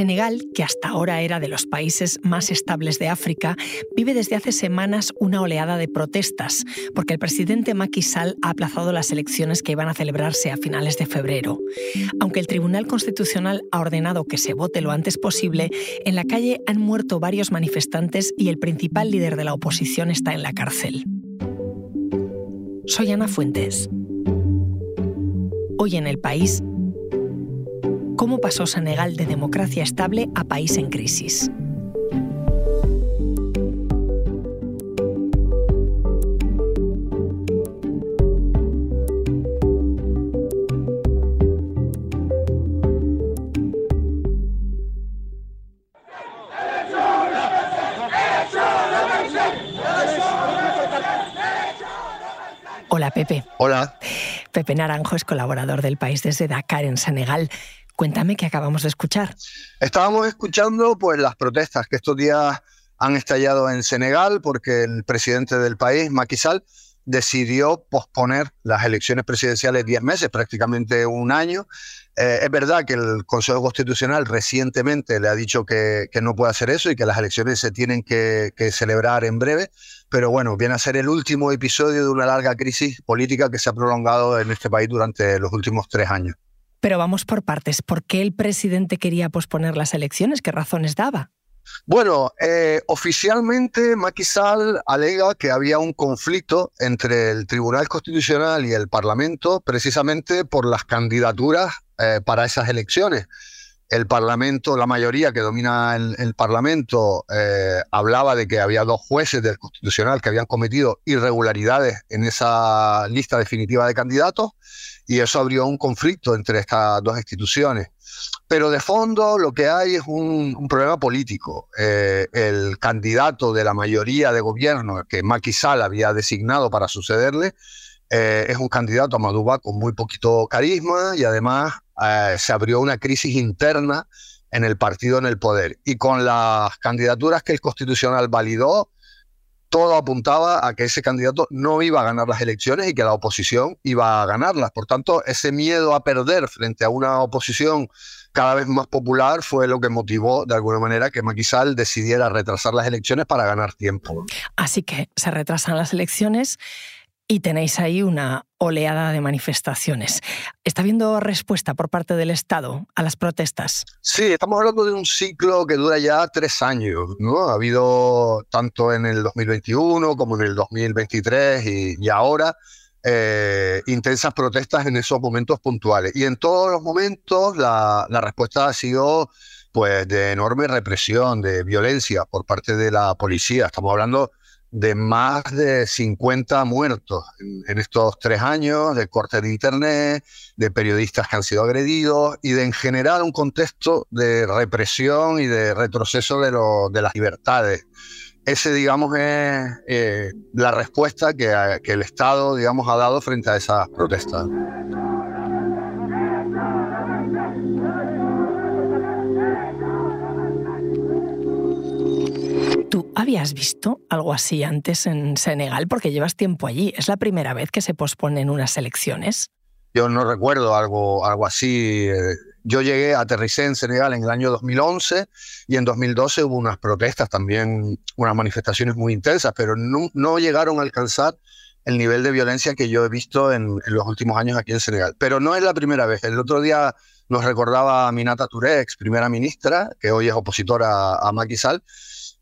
Senegal, que hasta ahora era de los países más estables de África, vive desde hace semanas una oleada de protestas, porque el presidente Macky Sall ha aplazado las elecciones que iban a celebrarse a finales de febrero. Aunque el Tribunal Constitucional ha ordenado que se vote lo antes posible, en la calle han muerto varios manifestantes y el principal líder de la oposición está en la cárcel. Soy Ana Fuentes. Hoy en el país cómo pasó Senegal de democracia estable a país en crisis. Hola Pepe. Hola. Pepe Naranjo es colaborador del país desde Dakar, en Senegal. Cuéntame qué acabamos de escuchar. Estábamos escuchando pues las protestas que estos días han estallado en Senegal porque el presidente del país, Macky Sall, decidió posponer las elecciones presidenciales 10 meses, prácticamente un año. Eh, es verdad que el Consejo Constitucional recientemente le ha dicho que, no puede hacer eso y que las elecciones se tienen que, que, celebrar en breve, pero bueno, viene a ser el último episodio de una larga crisis política que se ha prolongado en este país durante los últimos tres años. Pero vamos por partes. ¿Por qué el presidente quería posponer las elecciones? ¿Qué razones daba? Bueno, eh, oficialmente Macky alega que había un conflicto entre el Tribunal Constitucional y el Parlamento precisamente por las candidaturas eh, para esas elecciones. El Parlamento, la mayoría que domina el, Parlamento, eh, hablaba de que había dos jueces del Constitucional que habían cometido irregularidades en esa lista definitiva de candidatos y eso abrió un conflicto entre estas dos instituciones. Pero de fondo lo que hay es un, problema político. Eh, el candidato de la mayoría de gobierno que Macky Sall había designado para sucederle eh, es un candidato a Maduba con muy poquito carisma y además eh, se abrió una crisis interna en el partido en el poder. Y con las candidaturas que el Constitucional validó, todo apuntaba a que ese candidato no iba a ganar las elecciones y que la oposición iba a ganarlas. Por tanto, ese miedo a perder frente a una oposición cada vez más popular fue lo que motivó de alguna manera que Macky Sall decidiera retrasar las elecciones para ganar tiempo. Así que se retrasan las elecciones y tenéis ahí una oleada de manifestaciones. ¿Está habiendo respuesta por parte del Estado a las protestas? Sí, estamos hablando de un ciclo que dura ya tres años. ¿no? Ha habido tanto en el 2021 como en el 2023 y, ahora eh, intensas protestas en esos momentos puntuales. Y en todos los momentos la, la respuesta ha sido pues de enorme represión, de violencia por parte de la policía. Estamos hablando de más de 50 muertos en, estos tres años, de cortes de Internet, de periodistas que han sido agredidos y de en general un contexto de represión y de retroceso de, de las libertades. Ese, digamos, es eh, la respuesta que, que el Estado, digamos, ha dado frente a esas protestas. ¿Tú habías visto algo así antes en Senegal? Porque llevas tiempo allí. ¿Es la primera vez que se posponen unas elecciones? Yo no recuerdo algo, algo así. Yo llegué, aterricé en Senegal en el año 2011 y en 2012 hubo unas protestas también, unas manifestaciones muy intensas, pero no, llegaron a alcanzar el nivel de violencia que yo he visto en, los últimos años aquí en Senegal. Pero no es la primera vez. El otro día nos recordaba Minata Touré, ex primera ministra, que hoy es opositora a Macky Sall,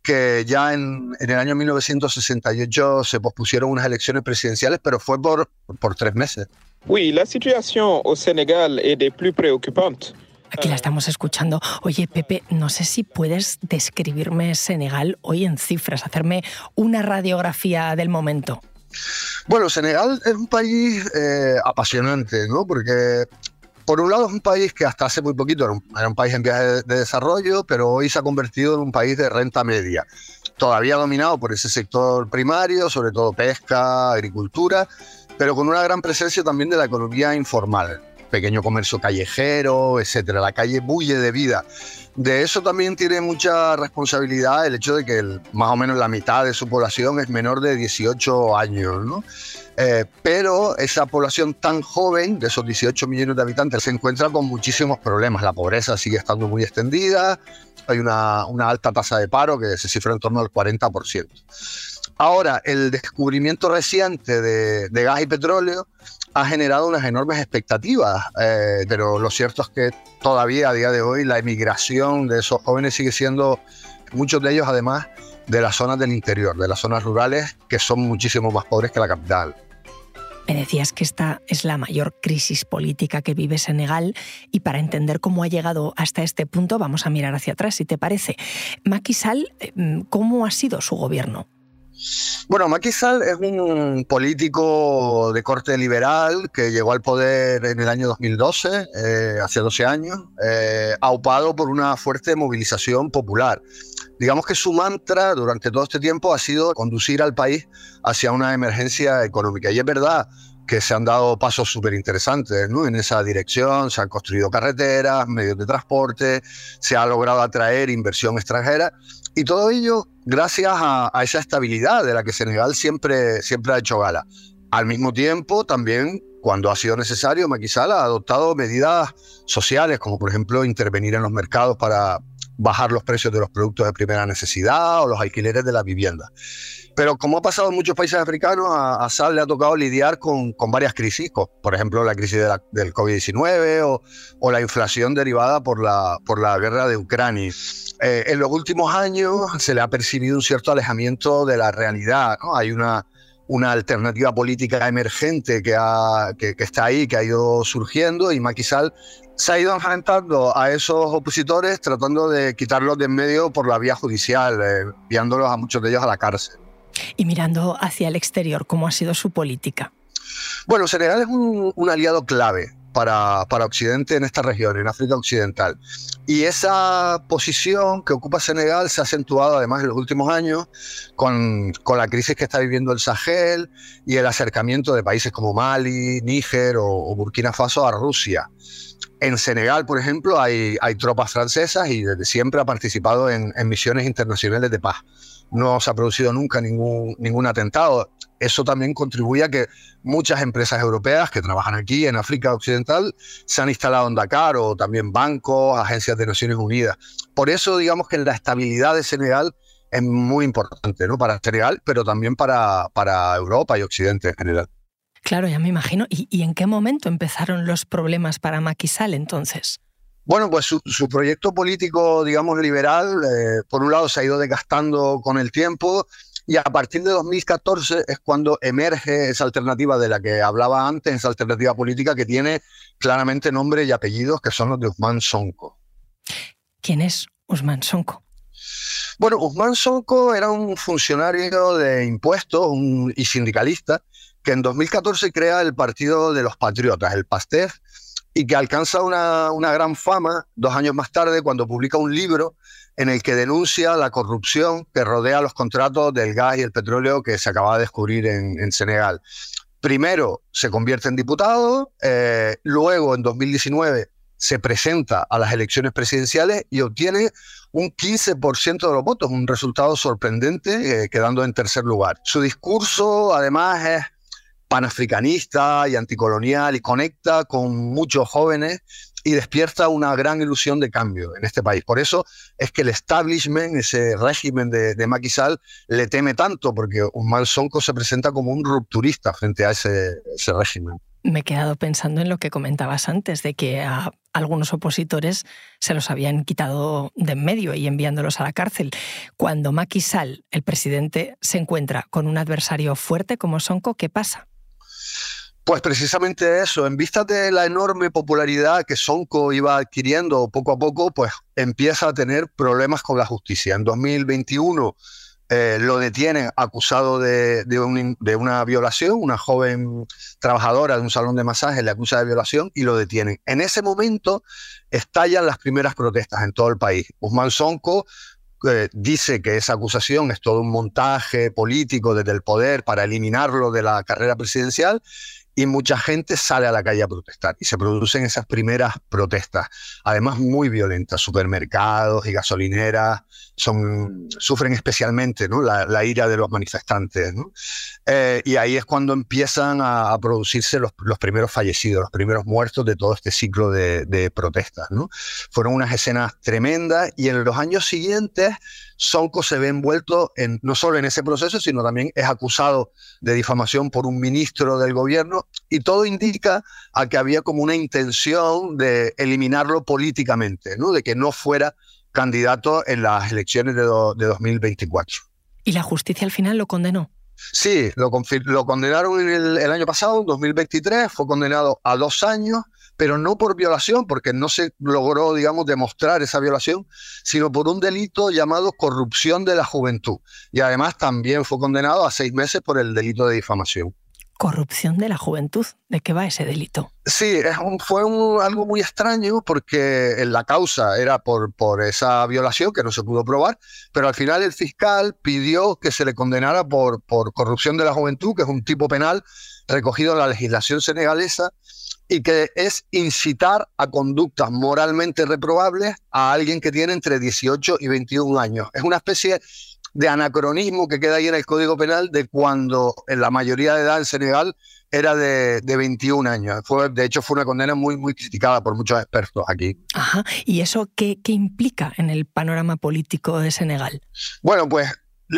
que ya en, el año 1968 se pospusieron unas elecciones presidenciales, pero fue por, por tres meses. Sí, la situación en Senegal es de plus preocupante. Aquí la estamos escuchando. Oye, Pepe, no sé si puedes describirme Senegal hoy en cifras, hacerme una radiografía del momento. Bueno, Senegal es un país eh, apasionante, ¿no? Porque por un lado es un país que hasta hace muy poquito era un, país en vías de, desarrollo, pero hoy se ha convertido en un país de renta media, todavía dominado por ese sector primario, sobre todo pesca, agricultura, pero con una gran presencia también de la economía informal. Pequeño comercio callejero, etcétera. La calle bulle de vida. De eso también tiene mucha responsabilidad el hecho de que más o menos la mitad de su población es menor de 18 años, ¿no? Eh, pero esa población tan joven, de esos 18 millones de habitantes, se encuentra con muchísimos problemas. La pobreza sigue estando muy extendida, hay una, alta tasa de paro que se cifra en torno al 40%. Ahora, el descubrimiento reciente de, de gas y petróleo ha generado unas enormes expectativas, eh, pero lo cierto es que todavía a día de hoy la emigración de esos jóvenes sigue siendo, muchos de ellos además, de las zonas del interior, de las zonas rurales, que son muchísimo más pobres que la capital. Me decías que esta es la mayor crisis política que vive Senegal y para entender cómo ha llegado hasta este punto vamos a mirar hacia atrás, si te parece. Macky eh, ¿cómo ha sido su gobierno? Bueno, Macky Sall es un político de corte liberal que llegó al poder en el año 2012, eh, hace 12 años, eh, aupado por una fuerte movilización popular. Digamos que su mantra durante todo este tiempo ha sido conducir al país hacia una emergencia económica. Y es verdad que se han dado pasos súper interesantes ¿no? en esa dirección, se han construido carreteras, medios de transporte, se ha logrado atraer inversión extranjera y todo ello gracias a, esa estabilidad de la que Senegal siempre, siempre ha hecho gala. Al mismo tiempo, también cuando ha sido necesario, Macky Sall ha adoptado medidas sociales, como por ejemplo intervenir en los mercados para bajar los precios de los productos de primera necesidad o los alquileres de la vivienda. Pero como ha pasado en muchos países africanos, a, a Sal le ha tocado lidiar con, con varias crisis, por ejemplo la crisis del COVID-19 o, o, la inflación derivada por la, por la guerra de Ucrania. Eh, en los últimos años se le ha percibido un cierto alejamiento de la realidad. ¿no? Hay una, una alternativa política emergente que, ha, que, que, está ahí, que ha ido surgiendo y Macky Sall se ha ido enfrentando a esos opositores tratando de quitarlos de en medio por la vía judicial, eh, enviándolos a muchos de ellos a la cárcel. Y mirando hacia el exterior, ¿cómo ha sido su política? Bueno, Senegal es un, un aliado clave para, para, Occidente en esta región, en África Occidental. Y esa posición que ocupa Senegal se ha acentuado además en los últimos años con, con la crisis que está viviendo el Sahel y el acercamiento de países como Mali, Níger o, o Burkina Faso a Rusia. En Senegal, por ejemplo, hay, hay, tropas francesas y desde siempre ha participado en, en, misiones internacionales de paz. No se ha producido nunca ningún, ningún atentado. Eso también contribuye a que muchas empresas europeas que trabajan aquí en África Occidental se han instalado en Dakar o también bancos, agencias de Naciones Unidas. Por eso, digamos que la estabilidad de Senegal es muy importante, ¿no? Para Senegal, pero también para, para Europa y Occidente en general. Claro, ya me imagino. ¿Y, ¿Y, en qué momento empezaron los problemas para Macky Sall entonces? Bueno, pues su, su proyecto político, digamos, liberal, eh, por un lado se ha ido desgastando con el tiempo y a partir de 2014 es cuando emerge esa alternativa de la que hablaba antes, esa alternativa política que tiene claramente nombre y apellidos, que son los de Usman Sonko. ¿Quién es Usman Sonko? Bueno, Usman Sonko era un funcionario de impuestos un, y sindicalista que en 2014 crea el Partido de los Patriotas, el PASTEF, y que alcanza una, una, gran fama dos años más tarde cuando publica un libro en el que denuncia la corrupción que rodea los contratos del gas y el petróleo que se acaba de descubrir en, en Senegal. Primero se convierte en diputado, eh, luego en 2019 se presenta a las elecciones presidenciales y obtiene un 15% de los votos, un resultado sorprendente, eh, quedando en tercer lugar. Su discurso, además, es panafricanista y anticolonial y conecta con muchos jóvenes y despierta una gran ilusión de cambio en este país. Por eso es que el establishment, ese régimen de, de le teme tanto, porque Usman Sonko se presenta como un rupturista frente a ese, régimen. Me he quedado pensando en lo que comentabas antes, de que a algunos opositores se los habían quitado de en medio y enviándolos a la cárcel. Cuando Macky el presidente, se encuentra con un adversario fuerte como Sonko, ¿qué pasa? Pues precisamente eso, en vista de la enorme popularidad que Sonko iba adquiriendo poco a poco, pues empieza a tener problemas con la justicia. En 2021 eh, lo detienen acusado de, de, un, de, una violación, una joven trabajadora de un salón de masaje le acusa de violación y lo detienen. En ese momento estallan las primeras protestas en todo el país. Usman Sonko eh, dice que esa acusación es todo un montaje político desde el poder para eliminarlo de la carrera presidencial y mucha gente sale a la calle a protestar y se producen esas primeras protestas, además muy violentas, supermercados y gasolineras son, sufren especialmente ¿no? la, ira de los manifestantes. Eh, y ahí es cuando empiezan a, producirse los, primeros fallecidos, los primeros muertos de todo este ciclo de, de protestas. ¿no? Fueron unas escenas tremendas y en los años siguientes Sonko se ve envuelto en, no solo en ese proceso, sino también es acusado de difamación por un ministro del gobierno y todo indica a que había como una intención de eliminarlo políticamente, ¿no? de que no fuera candidato en las elecciones de, de 2024. ¿Y la justicia al final lo condenó? Sí, lo, lo condenaron el, el, año pasado, en 2023, fue condenado a dos años pero no por violación, porque no se logró, digamos, demostrar esa violación, sino por un delito llamado corrupción de la juventud. Y además también fue condenado a seis meses por el delito de difamación. Corrupción de la juventud. ¿De qué va ese delito? Sí, fue algo muy extraño porque la causa era por, por esa violación que no se pudo probar, pero al final el fiscal pidió que se le condenara por, por corrupción de la juventud, que es un tipo penal recogido en la legislación senegalesa y que es incitar a conductas moralmente reprobables a alguien que tiene entre 18 y 21 años. Es una especie de anacronismo que queda ahí en el Código Penal de cuando en la mayoría de edad en Senegal era de, de 21 años. Fue, de hecho, fue una condena muy, muy criticada por muchos expertos aquí. Ajá. ¿Y eso qué, qué implica en el panorama político de Senegal? Bueno, pues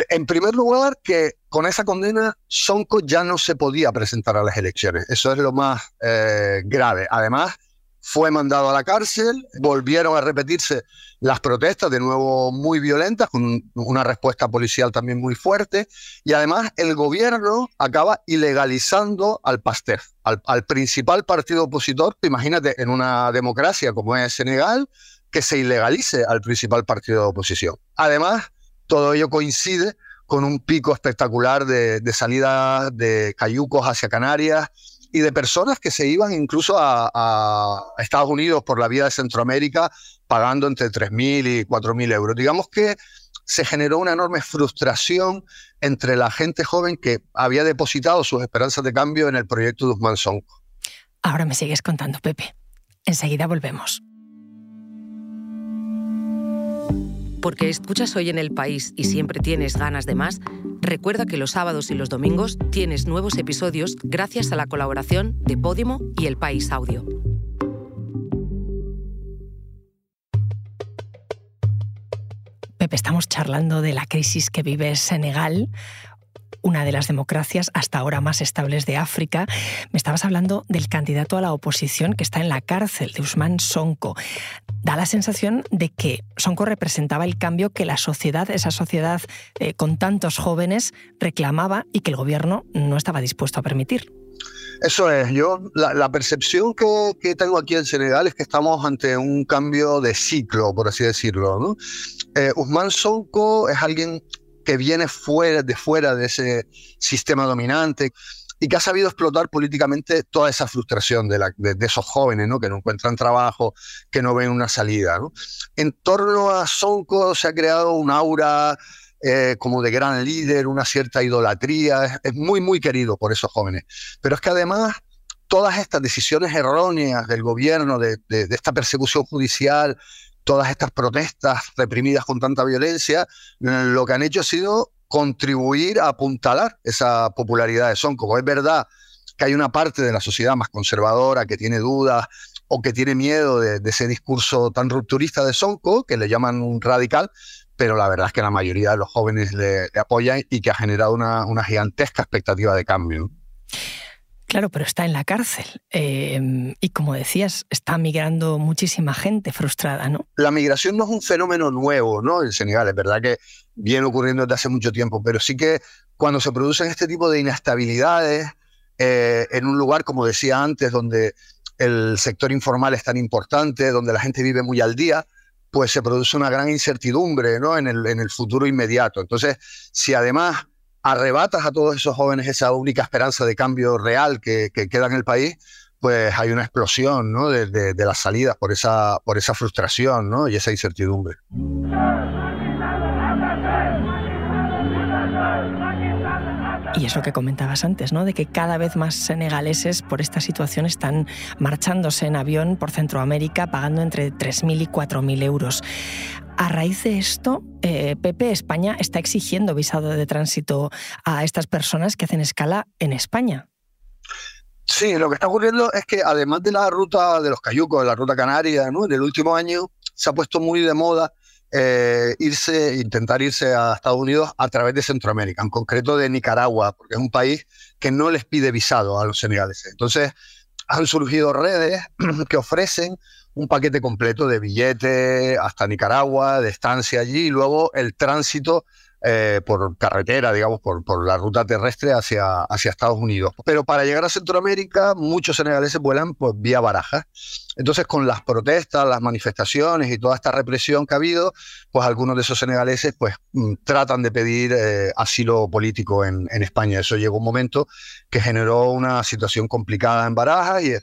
en primer lugar, que con esa condena Sonko ya no se podía presentar a las elecciones. Eso es lo más eh, grave. Además, fue mandado a la cárcel, volvieron a repetirse las protestas, de nuevo muy violentas, con una respuesta policial también muy fuerte, y además el gobierno acaba ilegalizando al PASTEF, al, al principal partido opositor, imagínate, en una democracia como es Senegal, que se ilegalice al principal partido de oposición. Además, todo ello coincide con un pico espectacular de, salida de cayucos hacia Canarias y de personas que se iban incluso a, Estados Unidos por la vía de Centroamérica pagando entre 3.000 y 4.000 euros. Digamos que se generó una enorme frustración entre la gente joven que había depositado sus esperanzas de cambio en el proyecto de Usman Sonko. Ahora me sigues contando, Pepe. Enseguida volvemos. Porque escuchas hoy en el país y siempre tienes ganas de más, recuerda que los sábados y los domingos tienes nuevos episodios gracias a la colaboración de Podimo y El País Audio. Pepe, estamos charlando de la crisis que vive Senegal, una de las democracias hasta ahora más estables de África. Me estabas hablando del candidato a la oposición que está en la cárcel, de Usman Sonko. Da la sensación de que Sonko representaba el cambio que la sociedad, esa sociedad eh, con tantos jóvenes, reclamaba y que el gobierno no estaba dispuesto a permitir. Eso es, yo la, percepción que, tengo aquí en Senegal es que estamos ante un cambio de ciclo, por así decirlo. ¿no? Eh, Usman Sonko es alguien que viene fuera, de fuera de ese sistema dominante y que ha sabido explotar políticamente toda esa frustración de, esos jóvenes ¿no? que no encuentran trabajo, que no ven una salida. En torno a Sonko se ha creado un aura eh, como de gran líder, una cierta idolatría, es, muy, muy querido por esos jóvenes. Pero es que además todas estas decisiones erróneas del gobierno, de, de esta persecución judicial, todas estas protestas reprimidas con tanta violencia, lo que han hecho ha sido contribuir a apuntalar esa popularidad de Son. Como es verdad que hay una parte de la sociedad más conservadora que tiene dudas o que tiene miedo de, ese discurso tan rupturista de Sonko, que le llaman un radical, pero la verdad es que la mayoría de los jóvenes le, apoyan y que ha generado una gigantesca expectativa de cambio. Claro, pero está en la cárcel. Em, y como decías, está migrando muchísima gente frustrada, ¿no? La migración no es un fenómeno nuevo, ¿no? En Senegal, es verdad que viene ocurriendo desde hace mucho tiempo, pero sí que cuando se producen este tipo de inestabilidades eh, en un lugar, como decía antes, donde el sector informal es tan importante, donde la gente vive muy al día, pues se produce una gran incertidumbre ¿no? en, el, en el futuro inmediato. Entonces, si además arrebatas a todos esos jóvenes esa única esperanza de cambio real que, queda en el país, pues hay una explosión ¿no? de, de, las salidas por esa, por esa frustración ¿no? y esa incertidumbre. Y es lo que comentabas antes, ¿no? De que cada vez más senegaleses por esta situación están marchándose en avión por Centroamérica pagando entre 3.000 y 4.000 euros. A raíz de esto, eh, Pepe, España está exigiendo visado de tránsito a estas personas que hacen escala en España. Sí, lo que está ocurriendo es que además de la ruta de los cayucos, la ruta canaria, ¿no? en el último año se ha puesto muy de moda eh, irse, intentar irse a Estados Unidos a través de Centroamérica, en concreto de Nicaragua, porque es un país que no les pide visado a los senegaleses. Entonces, han surgido redes que ofrecen un paquete completo de billetes hasta Nicaragua, de estancia allí, y luego el tránsito eh, por carretera, digamos, por, por la ruta terrestre hacia, hacia Estados Unidos. Pero para llegar a Centroamérica, muchos senegaleses vuelan pues, vía Barajas. Entonces, con las protestas, las manifestaciones y toda esta represión que ha habido, pues algunos de esos senegaleses pues, mm, tratan de pedir eh, asilo político en, en España. Eso llegó un momento que generó una situación complicada en Barajas y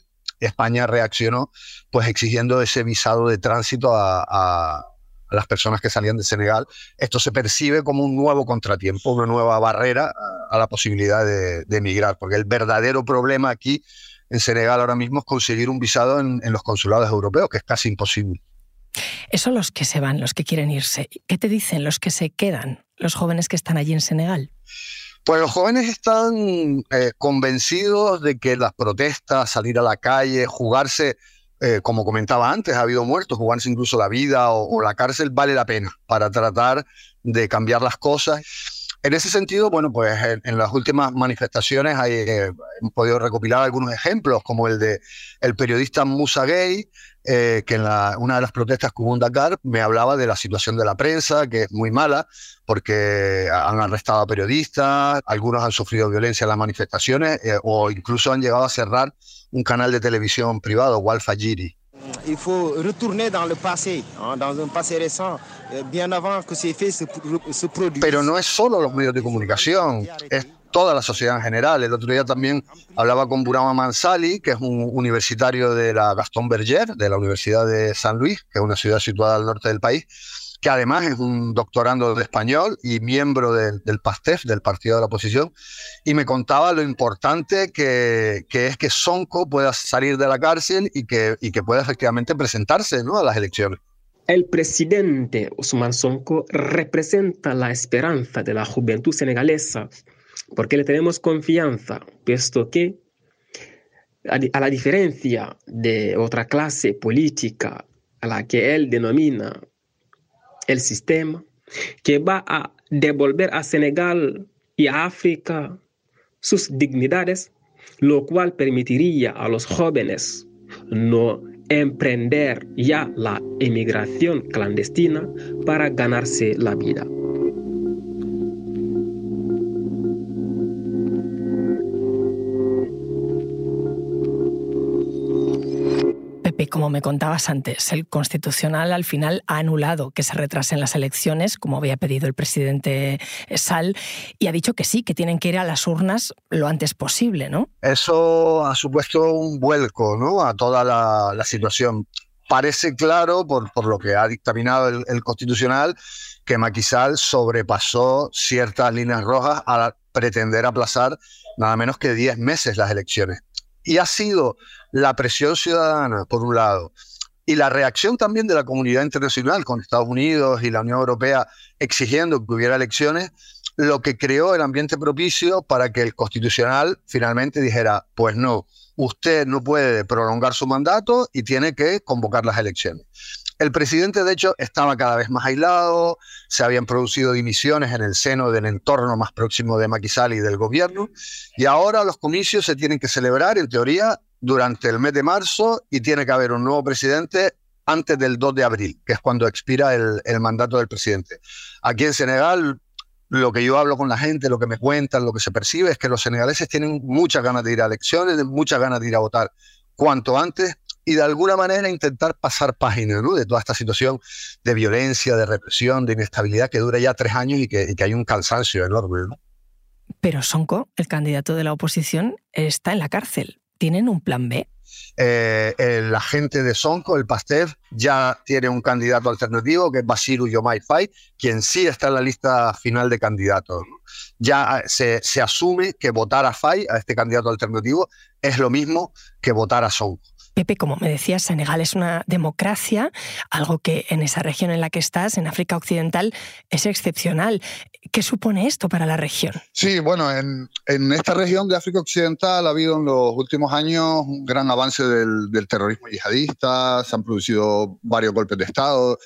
España reaccionó pues exigiendo ese visado de tránsito a, a las personas que salían de Senegal, esto se percibe como un nuevo contratiempo, una nueva barrera a, la posibilidad de, emigrar, porque el verdadero problema aquí en Senegal ahora mismo es conseguir un visado en, los consulados europeos, que es casi imposible. Eso los que se van, los que quieren irse. ¿Qué te dicen los que se quedan, los jóvenes que están allí en Senegal? Pues los jóvenes están eh, convencidos de que las protestas, salir a la calle, jugarse eh, como comentaba antes, ha habido muertos, jugarse incluso la vida o, la cárcel vale la pena para tratar de cambiar las cosas. En ese sentido, bueno, pues en, las últimas manifestaciones hay, eh, podido recopilar algunos ejemplos, como el de el periodista Musa Gay, eh, que en una de las protestas que hubo Dakar me hablaba de la situación de la prensa, que es muy mala, porque han arrestado a periodistas, algunos han sufrido violencia en las manifestaciones o incluso han llegado a cerrar un canal de televisión privado, Walfajiri. Il faut retourner dans le passé, dans un passé récent, euh, bien avant que ces faits se, se produisent. Pero no es solo los medios de comunicación, es toda la sociedad en general. El otro día también hablaba con Burama Mansali, que es un universitario de la Gaston Berger, de la Universidad de San Luis, que es una ciudad situada al norte del país, que además es un doctorando de español y miembro del, PASTEF, del Partido de la Oposición, y me contaba lo importante que, es que Sonko pueda salir de la cárcel y que, y que pueda efectivamente presentarse ¿no? a las elecciones. El presidente Usman Sonko representa la esperanza de la juventud senegalesa, porque le tenemos confianza, puesto que, a la diferencia de otra clase política a la que él denomina el sistema que va a devolver a Senegal y a África sus dignidades, lo cual permitiría a los jóvenes no emprender ya la emigración clandestina para ganarse la vida. Como me contabas antes, el Constitucional al final ha anulado que se retrasen las elecciones, como había pedido el presidente Sal, y ha dicho que sí, que tienen que ir a las urnas lo antes posible, ¿no? Eso ha supuesto un vuelco ¿no? a toda la, situación. Parece claro, por, lo que ha dictaminado el, Constitucional, que Maquisal sobrepasó ciertas líneas rojas al pretender aplazar nada menos que 10 meses las elecciones. Y ha sido la presión ciudadana, por un lado, y la reacción también de la comunidad internacional con Estados Unidos y la Unión Europea exigiendo que hubiera elecciones, lo que creó el ambiente propicio para que el constitucional finalmente dijera, pues no, usted no puede prolongar su mandato y tiene que convocar las elecciones. El presidente, de hecho, estaba cada vez más aislado, se habían producido dimisiones en el seno del entorno más próximo de Maquisal y del gobierno, y ahora los comicios se tienen que celebrar, en teoría, durante el mes de marzo y tiene que haber un nuevo presidente antes del 2 de abril, que es cuando expira el, mandato del presidente. Aquí en Senegal, lo que yo hablo con la gente, lo que me cuentan, lo que se percibe es que los senegaleses tienen muchas ganas de ir a elecciones, muchas ganas de ir a votar cuanto antes y de alguna manera intentar pasar página de toda esta situación de violencia, de represión, de inestabilidad que dura ya tres años y que, hay un cansancio enorme. Pero Sonko, el candidato de la oposición, está en la cárcel ¿Tienen un plan B? Eh, el agente de Sonko, el Pasteur, ya tiene un candidato alternativo que es Basiru Yomai Fai, quien sí está en la lista final de candidatos. Ya se, se asume que votar a Fai, a este candidato alternativo, es lo mismo que votar a Sonko. Pepe, como me decías, Senegal es una democracia, algo que en esa región en la que estás, en África Occidental, es excepcional. ¿Qué supone esto para la región? Sí, bueno, en, esta región de África Occidental ha habido en los últimos años un gran avance del, terrorismo yihadista, se han producido varios golpes de Estado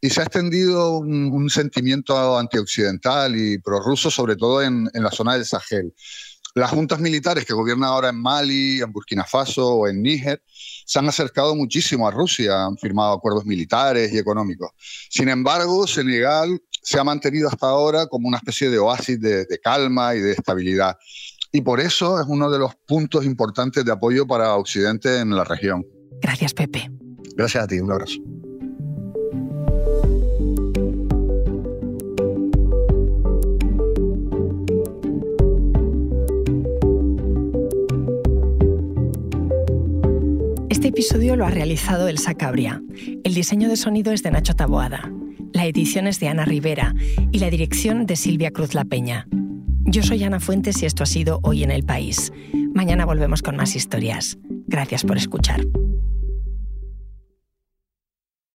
y se ha extendido un, sentimiento antioccidental y prorruso, sobre todo en, en la zona del Sahel. Las juntas militares que gobiernan ahora en Mali, en Burkina Faso o en Níger se han acercado muchísimo a Rusia, han firmado acuerdos militares y económicos. Sin embargo, Senegal se ha mantenido hasta ahora como una especie de oasis de, calma y de estabilidad. Y por eso es uno de los puntos importantes de apoyo para Occidente en la región. Gracias, Pepe. Gracias a ti, un abrazo. Episodio lo ha realizado Elsa Cabria. El diseño de sonido es de Nacho Taboada. La edición es de Ana Rivera y la dirección de Silvia Cruz La Peña. Yo soy Ana Fuentes y esto ha sido Hoy en el País. Mañana volvemos con más historias. Gracias por escuchar.